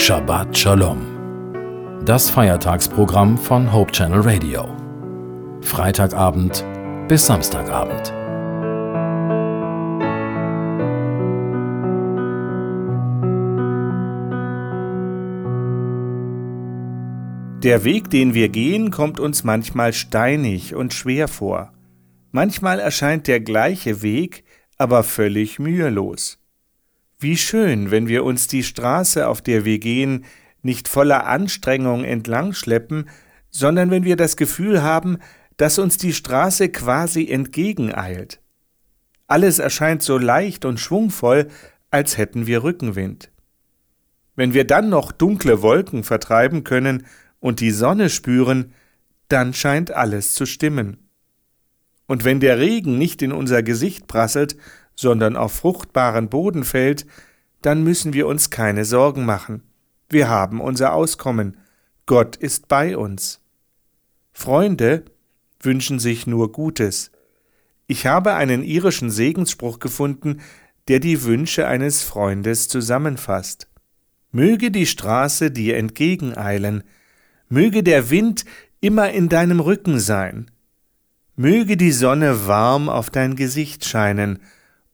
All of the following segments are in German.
Shabbat Shalom. Das Feiertagsprogramm von Hope Channel Radio. Freitagabend bis Samstagabend. Der Weg, den wir gehen, kommt uns manchmal steinig und schwer vor. Manchmal erscheint der gleiche Weg, aber völlig mühelos. Wie schön, wenn wir uns die Straße, auf der wir gehen, nicht voller Anstrengung entlang schleppen, sondern wenn wir das Gefühl haben, dass uns die Straße quasi entgegeneilt. Alles erscheint so leicht und schwungvoll, als hätten wir Rückenwind. Wenn wir dann noch dunkle Wolken vertreiben können und die Sonne spüren, dann scheint alles zu stimmen. Und wenn der Regen nicht in unser Gesicht prasselt, sondern auf fruchtbaren Boden fällt, dann müssen wir uns keine Sorgen machen. Wir haben unser Auskommen. Gott ist bei uns. Freunde wünschen sich nur Gutes. Ich habe einen irischen Segensspruch gefunden, der die Wünsche eines Freundes zusammenfasst. Möge die Straße dir entgegeneilen, möge der Wind immer in deinem Rücken sein, möge die Sonne warm auf dein Gesicht scheinen,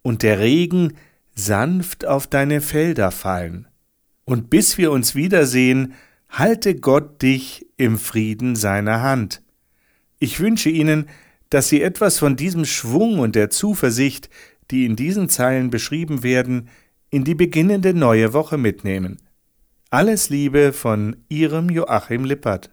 und der Regen sanft auf deine Felder fallen. Und bis wir uns wiedersehen, halte Gott dich im Frieden seiner Hand. Ich wünsche Ihnen, dass Sie etwas von diesem Schwung und der Zuversicht, die in diesen Zeilen beschrieben werden, in die beginnende neue Woche mitnehmen. Alles Liebe von Ihrem Joachim Lippert.